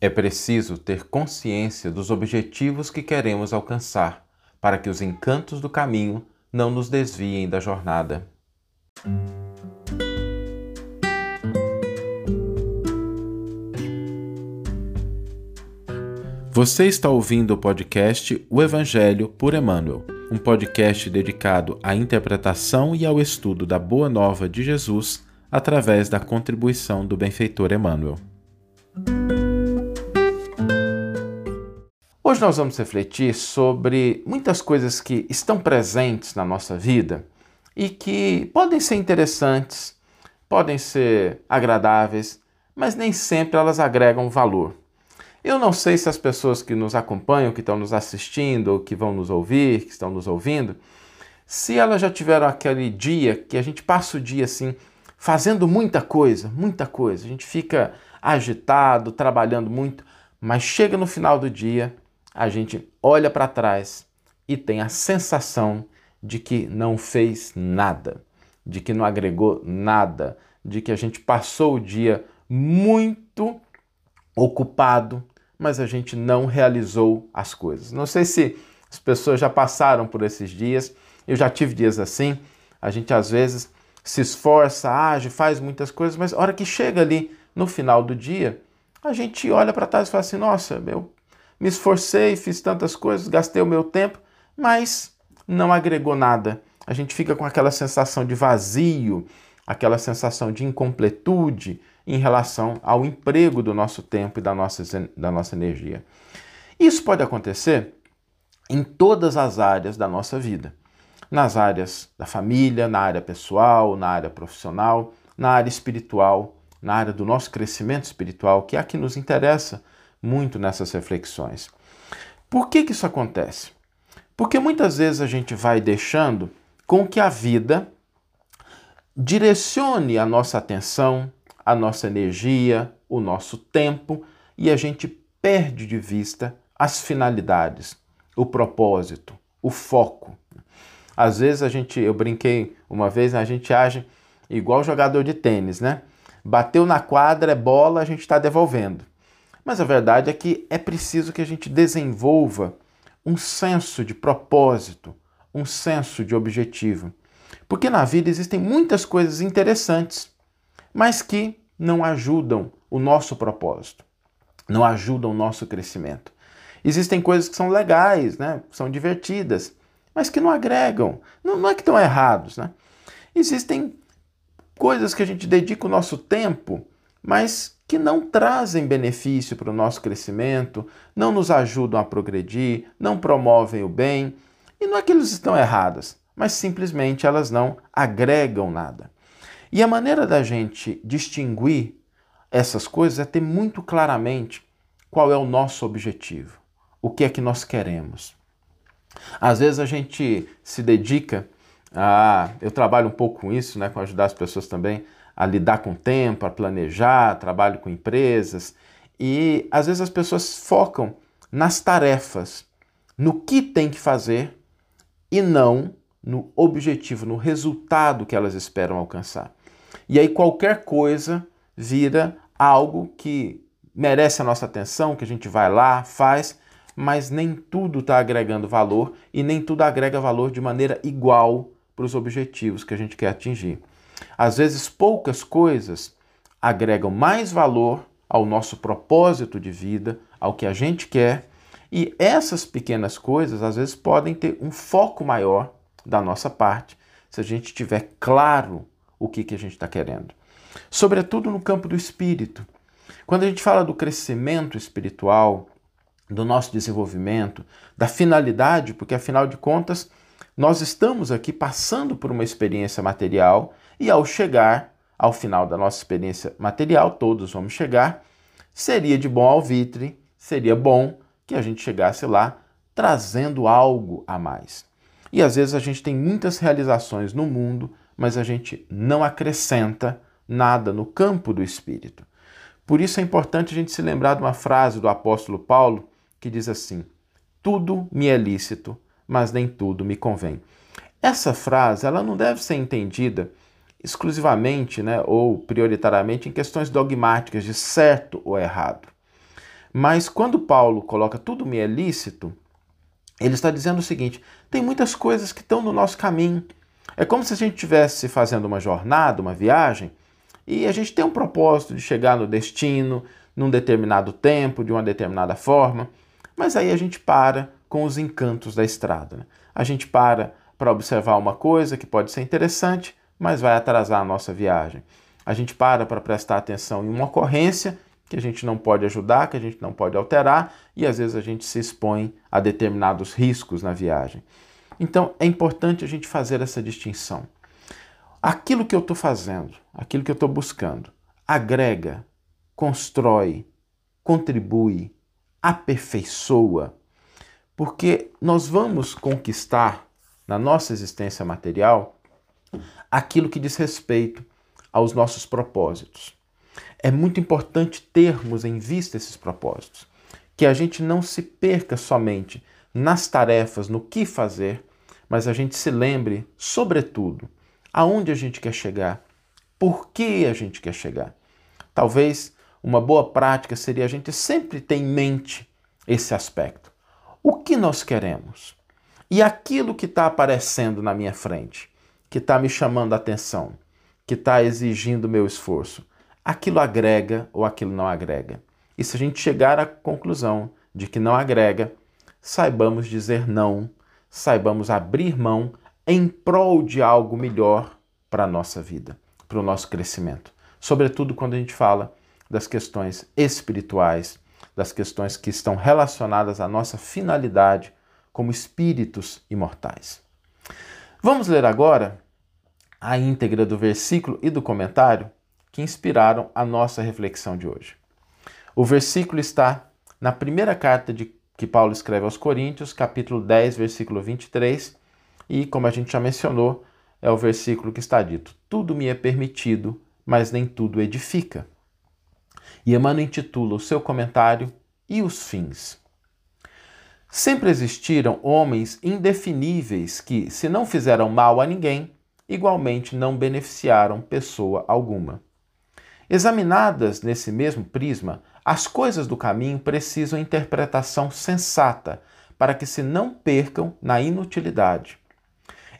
É preciso ter consciência dos objetivos que queremos alcançar, para que os encantos do caminho não nos desviem da jornada. Você está ouvindo o podcast O Evangelho por Emmanuel, um podcast dedicado à interpretação e ao estudo da Boa Nova de Jesus através da contribuição do benfeitor Emmanuel. Hoje nós vamos refletir sobre muitas coisas que estão presentes na nossa vida e que podem ser interessantes, podem ser agradáveis, mas nem sempre elas agregam valor. Eu não sei se as pessoas que nos acompanham, que estão nos assistindo, ou que vão nos ouvir, que estão nos ouvindo, se elas já tiveram aquele dia que a gente passa o dia assim, fazendo muita coisa, muita coisa, a gente fica agitado, trabalhando muito, mas chega no final do dia, a gente olha para trás e tem a sensação de que não fez nada, de que não agregou nada, de que a gente passou o dia muito ocupado, mas a gente não realizou as coisas. Não sei se as pessoas já passaram por esses dias, eu já tive dias assim. A gente às vezes se esforça, age, faz muitas coisas, mas a hora que chega ali no final do dia, a gente olha para trás e fala assim: nossa, eu me esforcei, fiz tantas coisas, gastei o meu tempo, mas não agregou nada. A gente fica com aquela sensação de vazio, aquela sensação de incompletude, em relação ao emprego do nosso tempo e da nossa, da nossa energia. Isso pode acontecer em todas as áreas da nossa vida. Nas áreas da família, na área pessoal, na área profissional, na área espiritual, na área do nosso crescimento espiritual, que é a que nos interessa muito nessas reflexões. Por que, que isso acontece? Porque muitas vezes a gente vai deixando com que a vida direcione a nossa atenção, a nossa energia, o nosso tempo e a gente perde de vista as finalidades, o propósito, o foco. Às vezes a gente, eu brinquei uma vez, a gente age igual jogador de tênis, né? Bateu na quadra, é bola, a gente está devolvendo. Mas a verdade é que é preciso que a gente desenvolva um senso de propósito, um senso de objetivo. Porque na vida existem muitas coisas interessantes, mas que não ajudam o nosso propósito, não ajudam o nosso crescimento. Existem coisas que são legais, né? são divertidas, mas que não agregam. Não, não é que estão errados. Né? Existem coisas que a gente dedica o nosso tempo, mas que não trazem benefício para o nosso crescimento, não nos ajudam a progredir, não promovem o bem. E não é que eles estão erradas, mas simplesmente elas não agregam nada. E a maneira da gente distinguir essas coisas é ter muito claramente qual é o nosso objetivo, o que é que nós queremos. Às vezes a gente se dedica a. Eu trabalho um pouco com isso, né, com ajudar as pessoas também a lidar com o tempo, a planejar, trabalho com empresas. E às vezes as pessoas focam nas tarefas, no que tem que fazer e não no objetivo, no resultado que elas esperam alcançar. E aí qualquer coisa vira algo que merece a nossa atenção, que a gente vai lá, faz, mas nem tudo está agregando valor e nem tudo agrega valor de maneira igual para os objetivos que a gente quer atingir. Às vezes, poucas coisas agregam mais valor ao nosso propósito de vida, ao que a gente quer, e essas pequenas coisas às vezes podem ter um foco maior da nossa parte, se a gente tiver claro o que, que a gente está querendo. Sobretudo no campo do espírito. Quando a gente fala do crescimento espiritual, do nosso desenvolvimento, da finalidade, porque afinal de contas, nós estamos aqui passando por uma experiência material e ao chegar ao final da nossa experiência material, todos vamos chegar, seria de bom alvitre, seria bom que a gente chegasse lá trazendo algo a mais. E às vezes a gente tem muitas realizações no mundo, mas a gente não acrescenta nada no campo do espírito. Por isso é importante a gente se lembrar de uma frase do apóstolo Paulo que diz assim: Tudo me é lícito, mas nem tudo me convém. Essa frase ela não deve ser entendida exclusivamente né, ou prioritariamente em questões dogmáticas de certo ou errado. Mas quando Paulo coloca tudo me é lícito, ele está dizendo o seguinte: tem muitas coisas que estão no nosso caminho. É como se a gente estivesse fazendo uma jornada, uma viagem, e a gente tem um propósito de chegar no destino num determinado tempo, de uma determinada forma, mas aí a gente para com os encantos da estrada. Né? A gente para para observar uma coisa que pode ser interessante, mas vai atrasar a nossa viagem. A gente para para prestar atenção em uma ocorrência que a gente não pode ajudar, que a gente não pode alterar, e às vezes a gente se expõe a determinados riscos na viagem. Então é importante a gente fazer essa distinção. Aquilo que eu estou fazendo, aquilo que eu estou buscando, agrega, constrói, contribui, aperfeiçoa, porque nós vamos conquistar na nossa existência material aquilo que diz respeito aos nossos propósitos. É muito importante termos em vista esses propósitos, que a gente não se perca somente nas tarefas, no que fazer, mas a gente se lembre, sobretudo, aonde a gente quer chegar, por que a gente quer chegar. Talvez uma boa prática seria a gente sempre ter em mente esse aspecto. O que nós queremos? E aquilo que está aparecendo na minha frente, que está me chamando a atenção, que está exigindo meu esforço, aquilo agrega ou aquilo não agrega? E se a gente chegar à conclusão de que não agrega, saibamos dizer não, saibamos abrir mão em prol de algo melhor para a nossa vida, para o nosso crescimento. Sobretudo quando a gente fala das questões espirituais, das questões que estão relacionadas à nossa finalidade como espíritos imortais. Vamos ler agora a íntegra do versículo e do comentário que inspiraram a nossa reflexão de hoje. O versículo está na primeira carta de, que Paulo escreve aos Coríntios, capítulo 10, versículo 23, e, como a gente já mencionou, é o versículo que está dito: Tudo me é permitido, mas nem tudo edifica. E Emmanuel intitula o seu comentário E os Fins. Sempre existiram homens indefiníveis que, se não fizeram mal a ninguém, igualmente não beneficiaram pessoa alguma. Examinadas nesse mesmo prisma, as coisas do caminho precisam interpretação sensata para que se não percam na inutilidade.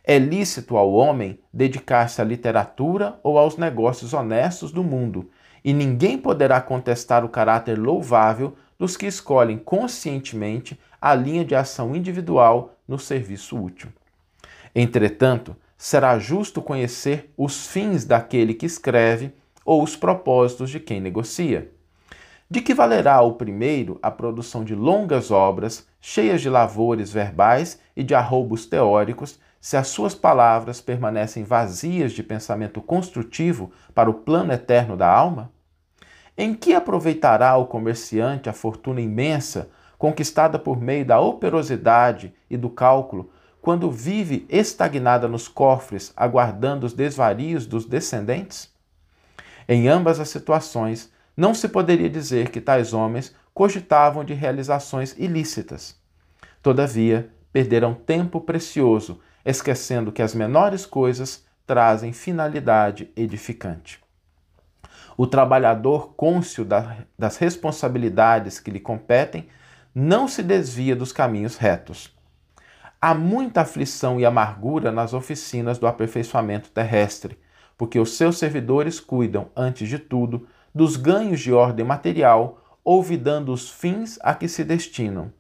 É lícito ao homem dedicar-se à literatura ou aos negócios honestos do mundo, e ninguém poderá contestar o caráter louvável dos que escolhem conscientemente a linha de ação individual no serviço útil. Entretanto, será justo conhecer os fins daquele que escreve ou os propósitos de quem negocia. De que valerá ao primeiro a produção de longas obras, cheias de lavores verbais e de arroubos teóricos, se as suas palavras permanecem vazias de pensamento construtivo para o plano eterno da alma? Em que aproveitará o comerciante a fortuna imensa conquistada por meio da operosidade e do cálculo, quando vive estagnada nos cofres, aguardando os desvarios dos descendentes? Em ambas as situações, não se poderia dizer que tais homens cogitavam de realizações ilícitas. Todavia, perderam tempo precioso esquecendo que as menores coisas trazem finalidade edificante. O trabalhador cônscio das responsabilidades que lhe competem não se desvia dos caminhos retos. Há muita aflição e amargura nas oficinas do aperfeiçoamento terrestre, porque os seus servidores cuidam, antes de tudo, dos ganhos de ordem material, olvidando os fins a que se destinam.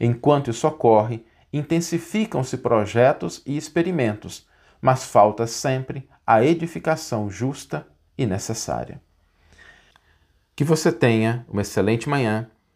Enquanto isso ocorre, intensificam-se projetos e experimentos, mas falta sempre a edificação justa e necessária. Que você tenha uma excelente manhã,